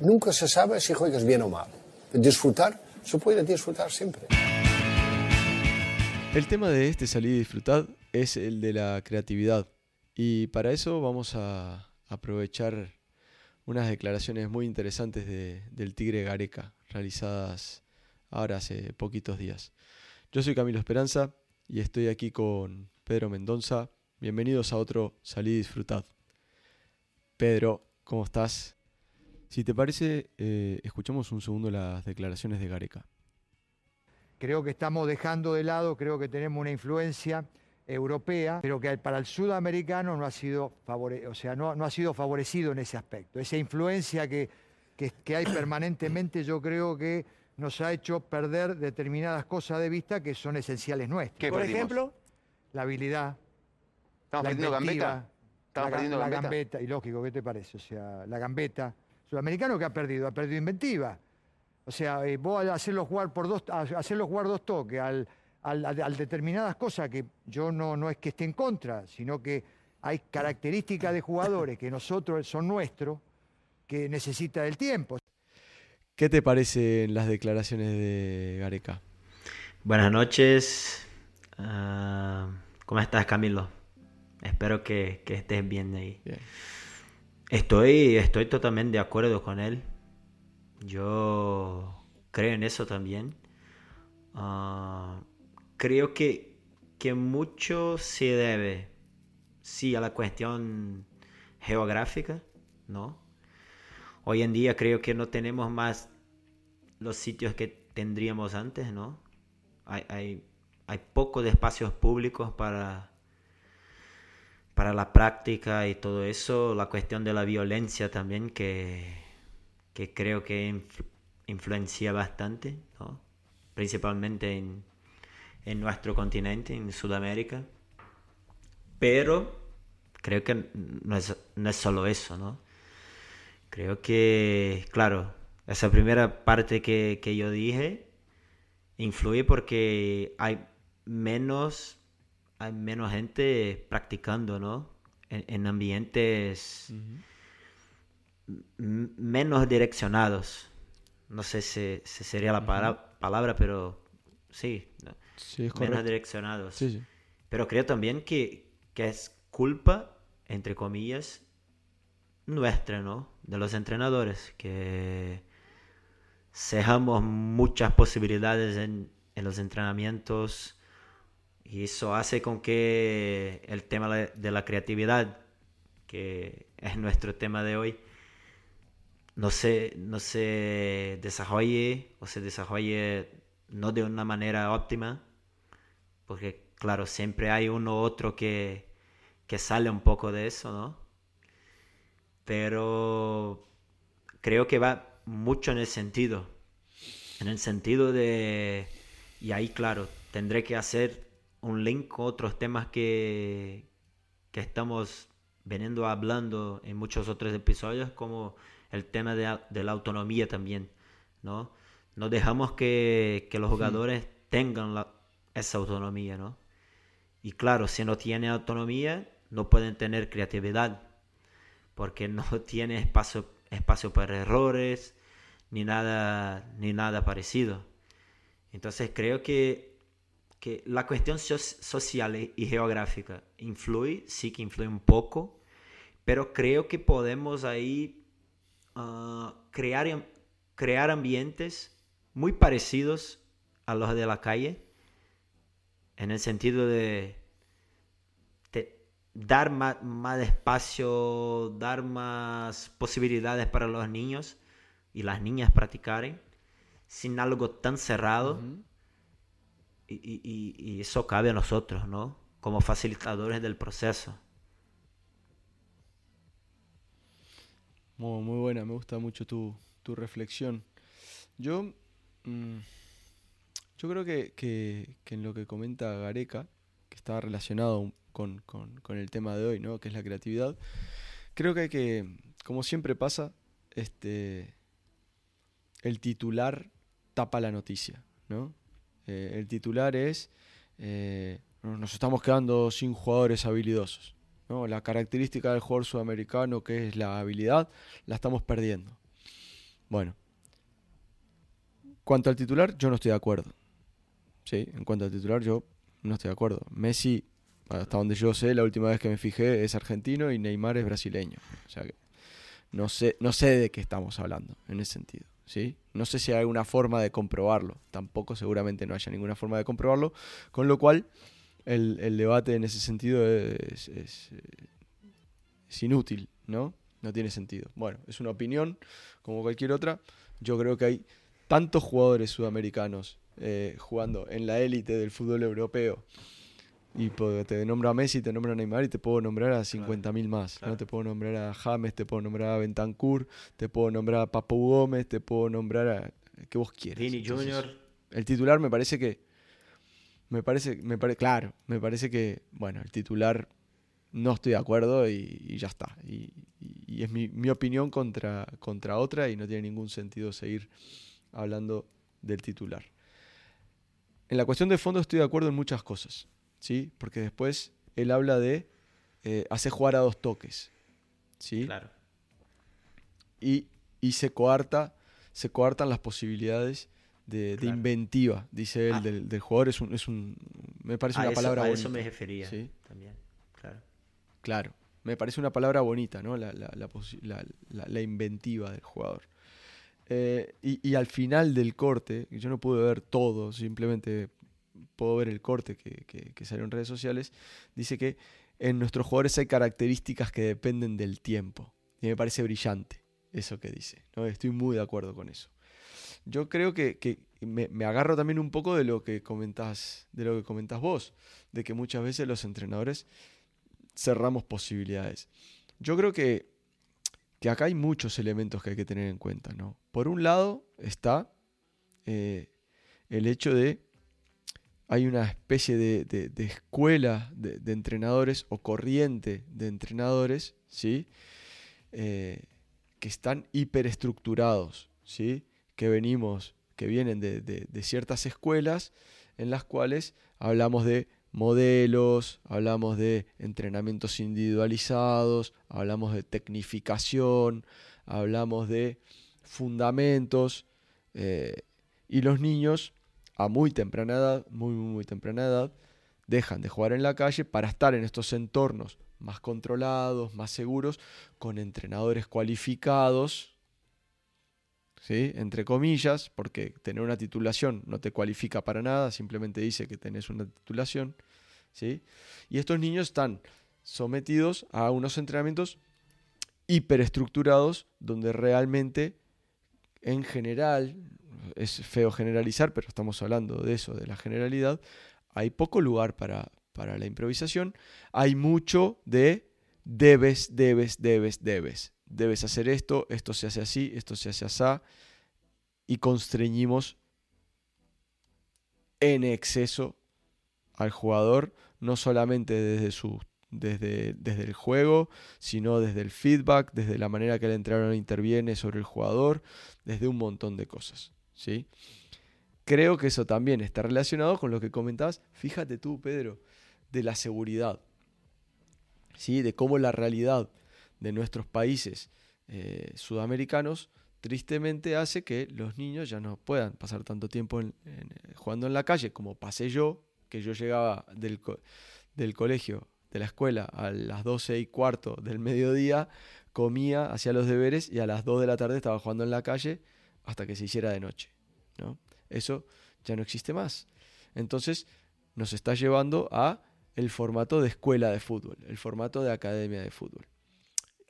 Nunca se sabe si juegas bien o mal. Disfrutar, se puede disfrutar siempre. El tema de este salir y disfrutar es el de la creatividad. Y para eso vamos a aprovechar unas declaraciones muy interesantes del Tigre Gareca, realizadas ahora hace poquitos días. Yo soy Camilo Esperanza y estoy aquí con Pedro Mendoza. Bienvenidos a otro Salí Disfrutad. Pedro, ¿cómo estás? Si te parece, eh, escuchamos un segundo las declaraciones de Gareca. Creo que estamos dejando de lado, creo que tenemos una influencia europea, pero que para el sudamericano no ha sido, o sea, no, ha sido favorecido en ese aspecto. Esa influencia que, que, hay permanentemente yo creo que nos ha hecho perder determinadas cosas de vista que son esenciales nuestras. Por ejemplo, la habilidad, ¿Estamos perdiendo gambeta? ¿Estamos la, perdiendo la gambeta? Y lógico, ¿qué te parece? O sea, la gambeta. Sudamericano que ha perdido, ha perdido inventiva. O sea, eh, vos al hacerlo jugar por dos, hacerlo jugar dos toques, al al, determinadas cosas que yo no, no es que esté en contra, sino que hay características de jugadores que nosotros son nuestros, que necesita el tiempo. ¿Qué te parecen las declaraciones de Gareca? Buenas noches. Ah, ¿Cómo estás, Camilo? Espero que, estés bien ahí. Estoy, estoy totalmente de acuerdo con él. Yo creo en eso también. Uh, creo que, que mucho se debe, sí, a la cuestión geográfica, ¿no? Hoy en día creo que no tenemos más los sitios que tendríamos antes, ¿no? Hay, hay, hay pocos espacios públicos para, para la práctica y todo eso, la cuestión de la violencia también que, que creo que influencia bastante, ¿no? principalmente en, en nuestro continente, en Sudamérica. Pero creo que no es, no es solo eso, ¿no? Creo que, claro, esa primera parte que, que yo dije influye porque hay menos, hay menos gente practicando, ¿no? En, ambientes menos direccionados. No sé si, sería la palabra, pero sí. Sí, menos direccionados. Pero creo también que, que es culpa, entre comillas, nuestra, ¿no? De los entrenadores, que cejamos muchas posibilidades en, en, los entrenamientos y eso hace con que el tema de la creatividad, que es nuestro tema de hoy, no se, no se desarrolle o se desarrolle no de una manera óptima, porque claro, siempre hay uno u otro que, que sale un poco de eso, ¿no? Pero creo que va mucho en el sentido, en el sentido de, y ahí claro, tendré que hacer un link con otros temas que, que estamos veniendo hablando en muchos otros episodios, como el tema de, de la autonomía también, ¿no? no dejamos que, los jugadores tengan esa autonomía, ¿no? Y claro, si no tienen autonomía, no pueden tener creatividad, porque no tiene espacio, espacio para errores, ni nada, ni nada parecido. Entonces creo que, que la cuestión social y geográfica influye, sí que influye un poco, pero creo que podemos ahí ah, crear, crear ambientes muy parecidos a los de la calle, en el sentido de, dar más, espacio, dar más posibilidades para los niños y las niñas practicarem sin algo tan cerrado. Y, eso cabe a nosotros, ¿no? Como facilitadores del proceso. Muy, buena, me gusta mucho tu, tu reflexión. Yo Mm, yo creo que, en lo que comenta Gareca, que está relacionado con, el tema de hoy, ¿no? que es la creatividad, creo que hay que, como siempre pasa, este, el titular tapa la noticia. ¿no? Eh, el titular es, eh, nos estamos quedando sin jugadores habilidosos. ¿no? La característica del jugador sudamericano, que es la habilidad, la estamos perdiendo. Bueno. Cuanto al titular, yo no estoy de acuerdo. Sí, en cuanto al titular, yo no estoy de acuerdo. Messi, hasta donde yo sé, la última vez que me fijé es argentino y Neymar es brasileño. O sea que no sé, no sé de qué estamos hablando en ese sentido. ¿Sí? No sé si hay alguna forma de comprobarlo. Tampoco seguramente no haya ninguna forma de comprobarlo. Con lo cual, el, debate en ese sentido es, inútil, ¿no? No tiene sentido. Bueno, es una opinión como cualquier otra. Yo creo que hay tantos jugadores sudamericanos eh, jugando en la élite del fútbol europeo. Y te nombro a Messi, te nombro a Neymar y te puedo nombrar a 50.000 más. ¿no? Te puedo nombrar a James, te puedo nombrar a Bentancur, te puedo nombrar a Papo Gómez, te puedo nombrar a. que vos quieras. Vini Junior. El titular me parece que. Me parece, me parece, claro, me parece que, bueno, el titular no estoy de acuerdo y, ya está. Y, y es mi, mi, opinión contra, contra otra y no tiene ningún sentido seguir hablando del titular. En la cuestión de fondo estoy de acuerdo en muchas cosas, ¿sí? Porque después él habla de eh, hacer jugar a dos toques, ¿sí? Claro. Y, se coarta, se coartan las posibilidades de, inventiva, dice él, ah. del, jugador. Es un, es un, me parece una palabra a bonita. eso me refería ¿sí? también, claro. Claro, me parece una palabra bonita, ¿no? La, la inventiva del jugador. Eh, y, al final del corte, yo no pude ver todo, simplemente puedo ver el corte que, que, salió en redes sociales, dice que en nuestros jugadores hay características que dependen del tiempo. Y me parece brillante eso que dice. ¿no? Estoy muy de acuerdo con eso. Yo creo que, me, me, agarro también un poco de lo que comentás, de lo que vos, de que muchas veces los entrenadores cerramos posibilidades. Yo creo que que acá hay muchos elementos que hay que tener en cuenta. ¿no? Por un lado está eh, el hecho de hay una especie de, escuela de, entrenadores o corriente de entrenadores, ¿sí? Eh, que están hiperestructurados, ¿sí? que venimos, que vienen de, ciertas escuelas en las cuales hablamos de modelos, hablamos de entrenamientos individualizados, hablamos de tecnificación, hablamos de fundamentos. Eh, y los niños a muy temprana edad, muy, muy, muy temprana edad, dejan de jugar en la calle para estar en estos entornos más controlados, más seguros, con entrenadores cualificados, ¿sí? entre comillas, porque tener una titulación no te cualifica para nada, simplemente dice que tenés una titulación. ¿sí? Y estos niños están sometidos a unos entrenamientos hiperestructurados donde realmente, en general, es feo generalizar, pero estamos hablando de eso, de la generalidad, hay poco lugar para, para la improvisación, hay mucho de debes, debes, debes, debes. Debes hacer esto, esto se hace así, esto se hace así, y constreñimos en exceso al jugador, no solamente desde, su, desde, desde el juego, sino desde el feedback, desde la manera que el entrenador interviene sobre el jugador, desde un montón de cosas. ¿Sí? Creo que eso también está relacionado con lo que comentabas, fíjate tú, Pedro, de la seguridad, ¿sí? de cómo la realidad de nuestros países eh, sudamericanos, tristemente hace que los niños ya no puedan pasar tanto tiempo eh, jugando en la calle como pasé yo, que yo llegaba del, del colegio, de la escuela, a las 12 y cuarto del mediodía, comía, hacía los deberes y a las 2 de la tarde estaba jugando en la calle hasta que se hiciera de noche. Eso ya no existe más. Entonces nos está llevando a el formato de escuela de fútbol, el formato de academia de fútbol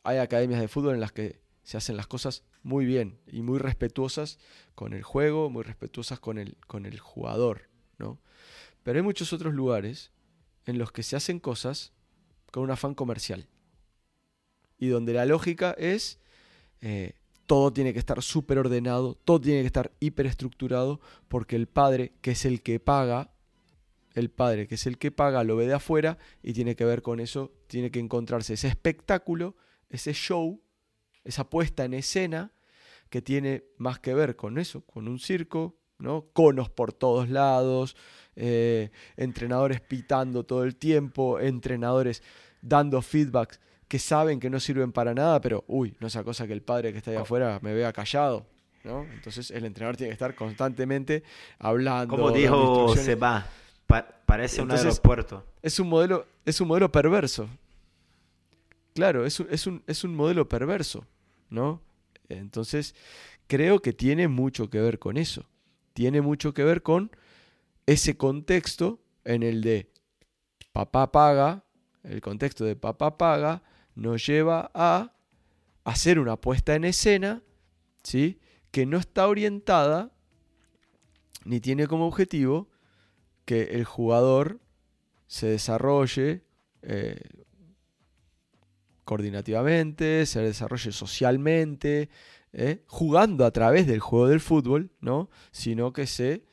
hay academias de fútbol en las que se hacen las cosas muy bien y muy respetuosas con el juego, muy respetuosas con el, con el jugador, ¿no? Pero hay muchos otros lugares en los que se hacen cosas con un afán comercial y donde la lógica es eh, todo tiene que estar súper ordenado, todo tiene que estar hiperestructurado porque el padre, que es el que paga, el padre, que es el que paga, lo ve de afuera y tiene que ver con eso, tiene que encontrarse ese espectáculo ese show, esa puesta en escena que tiene más que ver con eso, con un circo, ¿no? Conos por todos lados, eh, entrenadores pitando todo el tiempo, entrenadores dando feedbacks que saben que no sirven para nada, pero uy, no esa cosa que el padre que está ahí afuera me vea callado. ¿no? Entonces el entrenador tiene que estar constantemente hablando. Como dijo Seba, parece un aeropuerto. Es un modelo, es un modelo perverso. Claro, es un, es un, es un modelo perverso, ¿no? Entonces, creo que tiene mucho que ver con eso. Tiene mucho que ver con ese contexto en el de papá paga, el contexto de papá paga, nos lleva a hacer una puesta en escena, ¿sí? Que no está orientada ni tiene como objetivo que el jugador se desarrolle eh, coordinativamente, se desarrolle socialmente, ¿eh? jugando a través del juego del fútbol, ¿no? Sino que sé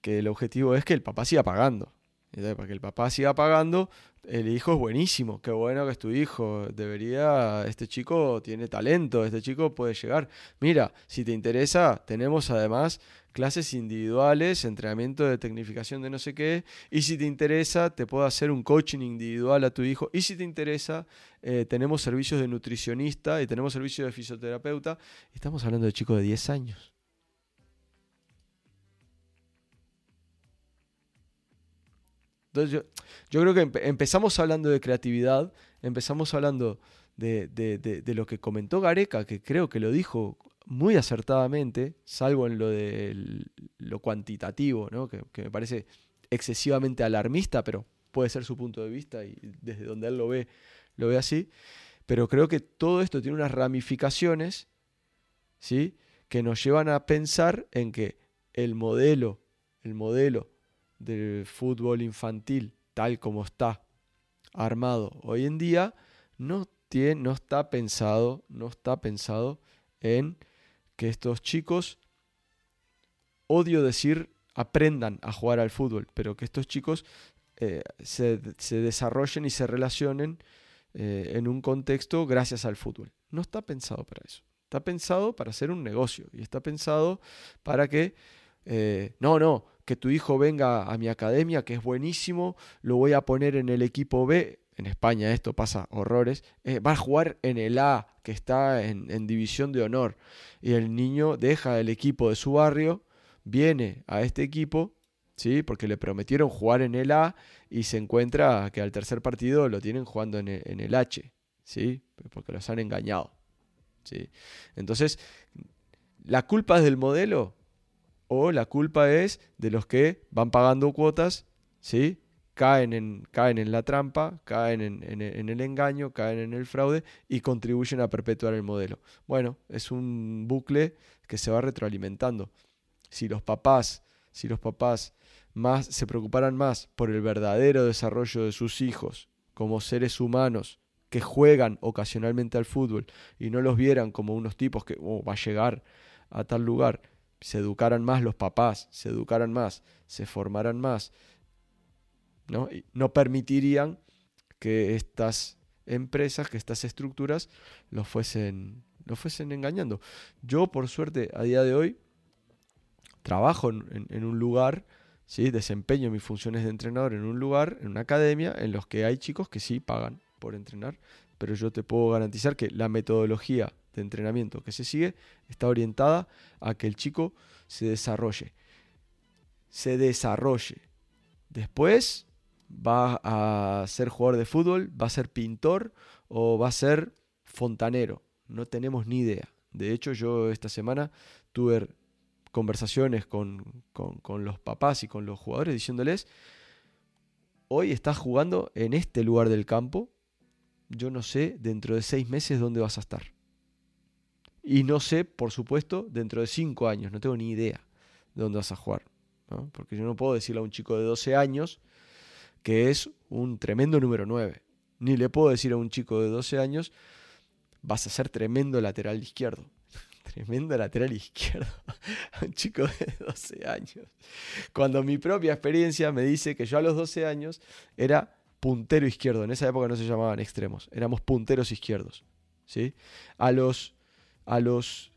que el objetivo es que el papá siga pagando. Para que el papá siga pagando, el hijo es buenísimo, qué bueno que es tu hijo, debería, este chico tiene talento, este chico puede llegar. Mira, si te interesa, tenemos además clases individuales, entrenamiento de tecnificación de no sé qué, y si te interesa, te puedo hacer un coaching individual a tu hijo, y si te interesa, eh, tenemos servicios de nutricionista y tenemos servicios de fisioterapeuta. Estamos hablando de chicos de 10 años. Entonces yo, creo que empezamos hablando de creatividad, empezamos hablando de, lo que comentó Gareca, que creo que lo dijo muy acertadamente, salvo en lo de lo cuantitativo, ¿no? que, me parece excesivamente alarmista, pero puede ser su punto de vista y desde donde él lo ve, lo ve así. Pero creo que todo esto tiene unas ramificaciones ¿sí? que nos llevan a pensar en que el modelo, el modelo del fútbol infantil tal como está armado hoy en día no, tiene, no está pensado, no está pensado en que estos chicos, odio decir, aprendan a jugar al fútbol, pero que estos chicos eh, se, desarrollen y se relacionen eh, en un contexto gracias al fútbol. No está pensado para eso. Está pensado para hacer un negocio y está pensado para que, eh, no, no, que tu hijo venga a mi academia, que es buenísimo, lo voy a poner en el equipo B. En España esto pasa horrores. Eh, va a jugar en el A, que está en, división de honor. Y el niño deja el equipo de su barrio, viene a este equipo, ¿sí? porque le prometieron jugar en el A y se encuentra que al tercer partido lo tienen jugando en el, H, ¿sí? porque los han engañado. ¿sí? Entonces, ¿la culpa es del modelo? O la culpa es de los que van pagando cuotas, ¿sí? Caen en, caen en la trampa, caen en, el engaño, caen en el fraude y contribuyen a perpetuar el modelo. Bueno, es un bucle que se va retroalimentando. Si los papás, si los papás más se preocuparan más por el verdadero desarrollo de sus hijos como seres humanos que juegan ocasionalmente al fútbol y no los vieran como unos tipos que oh, va a llegar a tal lugar, se educaran más los papás, se educaran más, se formaran más, ¿no? No permitirían que estas empresas, que estas estructuras los fuesen, los fuesen engañando. Yo, por suerte, a día de hoy, trabajo en, un lugar, ¿sí? desempeño mis funciones de entrenador en un lugar, en una academia, en los que hay chicos que sí pagan por entrenar, pero yo te puedo garantizar que la metodología de entrenamiento que se sigue está orientada a que el chico se desarrolle. Se desarrolle. Después va a ser jugador de fútbol, va a ser pintor o va a ser fontanero. No tenemos ni idea. De hecho, yo esta semana tuve conversaciones con, con los papás y con los jugadores diciéndoles, hoy estás jugando en este lugar del campo, yo no sé dentro de seis meses dónde vas a estar. Y no sé, por supuesto, dentro de cinco años, no tengo ni idea de dónde vas a jugar. Porque yo no puedo decirle a un chico de 12 años que es un tremendo número 9. Ni le puedo decir a un chico de 12 años, vas a ser tremendo lateral izquierdo. tremendo lateral izquierdo. a un chico de 12 años. Cuando mi propia experiencia me dice que yo a los 12 años era puntero izquierdo. En esa época no se llamaban extremos, éramos punteros izquierdos. ¿sí? A los a los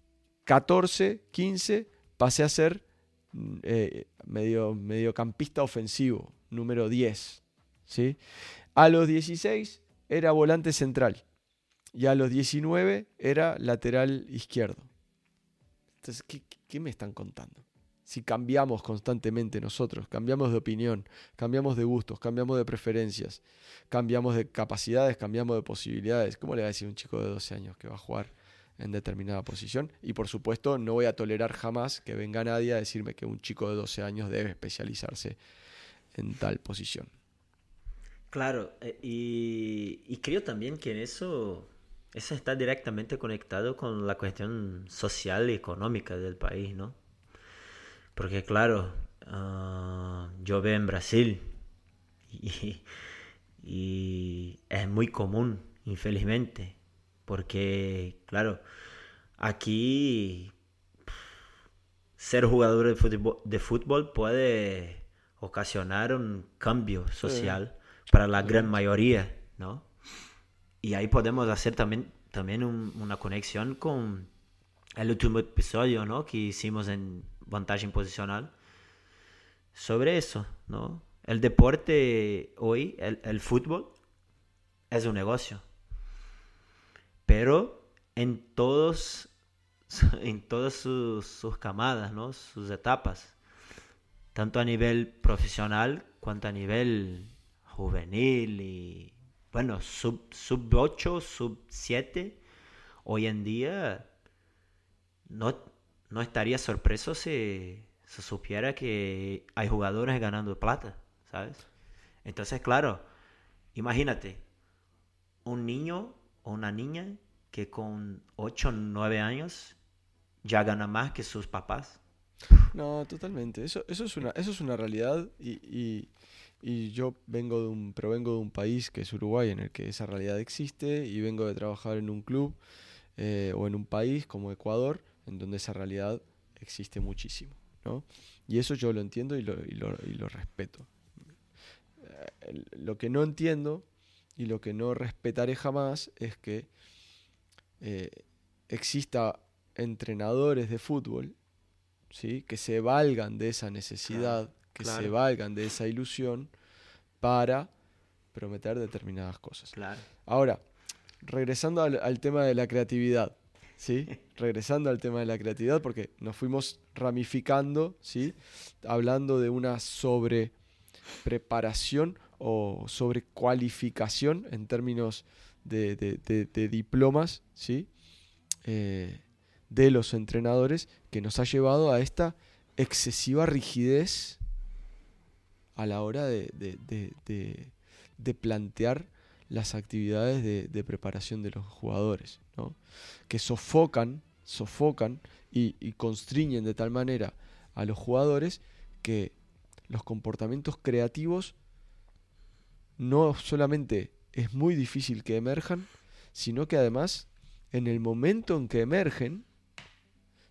14, 15 pasé a ser mm, eh, medio, mediocampista ofensivo, número 10. ¿sí? A los 16 era volante central y a los 19 era lateral izquierdo. Entonces, ¿qué, me están contando? Si cambiamos constantemente nosotros, cambiamos de opinión, cambiamos de gustos, cambiamos de preferencias, cambiamos de capacidades, cambiamos de posibilidades, ¿cómo le va a decir un chico de 12 años que va a jugar en determinada posición? Y por supuesto, no voy a tolerar jamás que venga nadie a decirme que un chico de 12 años debe especializarse en tal posición. Claro, eh, y, creo también que eso, eso está directamente conectado con la cuestión social y económica del país, ¿no? Porque claro, ah, yo veo en Brasil y es muy común, infelizmente, porque claro, aquí ser jugador de fútbol, de fútbol puede ocasionar un cambio social para la gran mayoría, ¿no? Y ahí podemos hacer también, también una conexión con el último episodio, ¿no? Que hicimos en Vantaje Posicional sobre eso, ¿no? El deporte hoy, el, fútbol, es un negocio. Pero en todos en todas sus, sus, camadas, ¿no? sus etapas, tanto a nivel profesional cuanto a nivel juvenil y bueno, sub, sub 8, sub 7, hoy en día no, no estaría sorpreso si se supiera que hay jugadores ganando plata, ¿sabes? Entonces, claro, imagínate, un niño una niña que con 8 o 9 años ya gana más que sus papás. No, totalmente. Eso, eso, es, una, eso es una realidad y y yo vengo de un, provengo de un país que es Uruguay, en el que esa realidad existe, y vengo de trabajar en un club eh, o en un país como Ecuador, en donde esa realidad existe muchísimo. ¿no? Y eso yo lo entiendo y lo, y lo, respeto. Eh, lo que no entiendo y lo que no respetaré jamás es que eh, exista entrenadores de fútbol ¿sí? que se valgan de esa necesidad que se valgan de esa ilusión para prometer determinadas cosas. Claro. Ahora, regresando al, tema de la creatividad, ¿sí? regresando al tema de la creatividad, porque nos fuimos ramificando, ¿sí? hablando de una sobre preparación o sobre cualificación en términos de, diplomas, ¿sí? Eh, de los entrenadores, que nos ha llevado a esta excesiva rigidez a la hora de, plantear las actividades de, preparación de los jugadores, que sofocan, sofocan y, y constriñen de tal manera a los jugadores que los comportamientos creativos no solamente es muy difícil que emerjan, sino que además en el momento en que emergen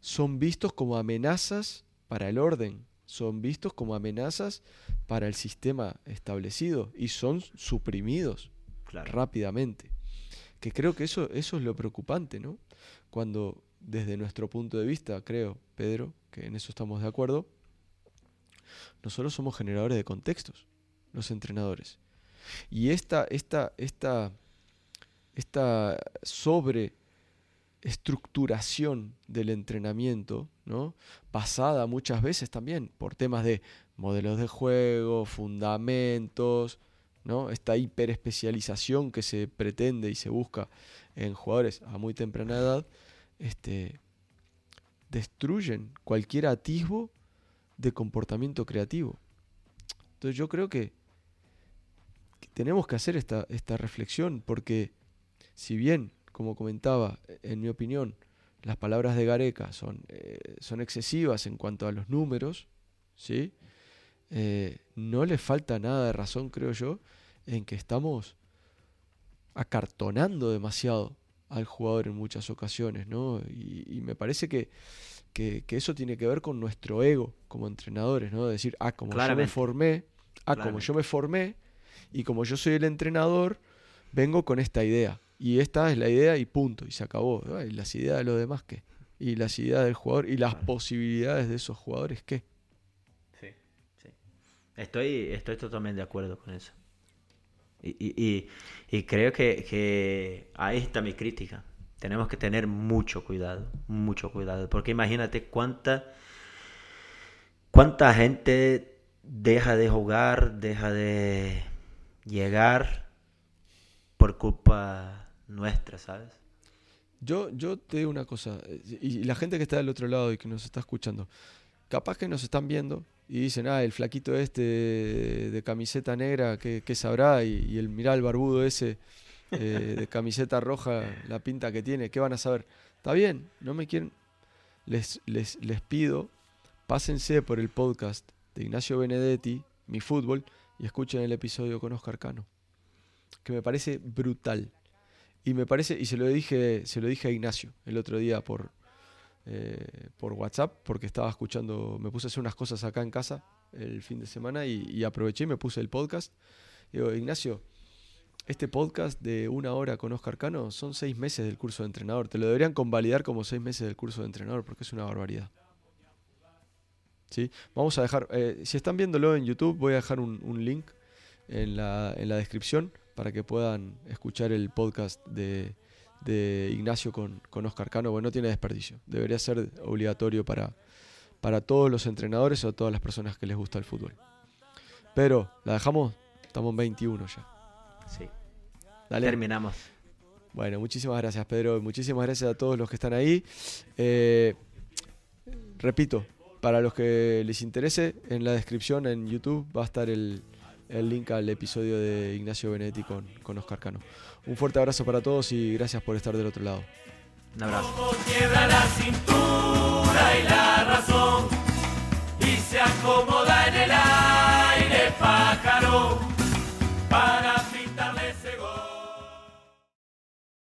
son vistos como amenazas para el orden son vistos como amenazas para el sistema establecido y son suprimidos rápidamente. Que creo que eso, eso es lo preocupante, ¿no? Cuando desde nuestro punto de vista, creo, Pedro, que en eso estamos de acuerdo, nosotros somos generadores de contextos, los entrenadores. Y esta, esta, esta, esta sobre estructuración del entrenamiento, ¿no? basada muchas veces también por temas de modelos de juego, fundamentos, ¿no? esta hiperespecialización que se pretende y se busca en jugadores a muy temprana edad, este, destruyen cualquier atisbo de comportamiento creativo. Entonces yo creo que, tenemos que hacer esta, esta reflexión porque si bien como comentaba, en mi opinión, las palabras de Gareca son, eh, son excesivas en cuanto a los números, ¿sí? Eh, no le falta nada de razón, creo yo, en que estamos acartonando demasiado al jugador en muchas ocasiones, ¿no? Y, me parece que, que, eso tiene que ver con nuestro ego como entrenadores, ¿no? decir, ah, como yo me formé, ah, como yo me formé, y como yo soy el entrenador, vengo con esta idea. Y esta es la idea y punto, y se acabó. ¿Y las ideas de los demás qué? ¿Y las ideas del jugador? ¿Y las posibilidades de esos jugadores qué? Sí, sí. Estoy, estoy totalmente de acuerdo con eso. Y, y, y, creo que, que, ahí está mi crítica. tenemos que tener mucho cuidado, mucho cuidado, porque imagínate cuánta, cuánta gente deja de jugar, deja de llegar por culpa nuestra, ¿sabes? Yo, yo te digo una cosa, y la gente que está del otro lado y que nos está escuchando, capaz que nos están viendo y dicen, ah, el flaquito este de, camiseta negra, ¿qué, sabrá? Y, el mirá el barbudo ese eh, de camiseta roja, la pinta que tiene, ¿qué van a saber? Está bien, no me quieren. Les, les, les pido, pásense por el podcast de Ignacio Benedetti, Mi Fútbol, y escuchen el episodio con Oscar Cano, que me parece brutal. Y me parece, y se lo dije, se lo dije a Ignacio el otro día por, eh, por WhatsApp, porque estaba escuchando, me puse a hacer unas cosas acá en casa el fin de semana y, y aproveché y me puse el podcast. digo, Ignacio, este podcast de una hora con Oscar Cano son seis meses del curso de entrenador. Te lo deberían convalidar como seis meses del curso de entrenador porque es una barbaridad. ¿Sí? Vamos a dejar, eh, si están viéndolo en YouTube, voy a dejar un, link en la, en la, descripción para que puedan escuchar el podcast de, de Ignacio con, con, Oscar Cano. Bueno, no tiene desperdicio. Debería ser obligatorio para, para todos los entrenadores o todas las personas que les gusta el fútbol. Pero, ¿la dejamos? Estamos en 21 ya. Sí. Terminamos. Bueno, muchísimas gracias, Pedro. Muchísimas gracias a todos los que están ahí. Eh, repito, para los que les interese, en la descripción en YouTube va a estar el, link al episodio de Ignacio Benetti con, con Oscar Cano. Un fuerte abrazo para todos y gracias por estar del otro lado. Un abrazo. la cintura y la razón y se acomoda en el aire pájaro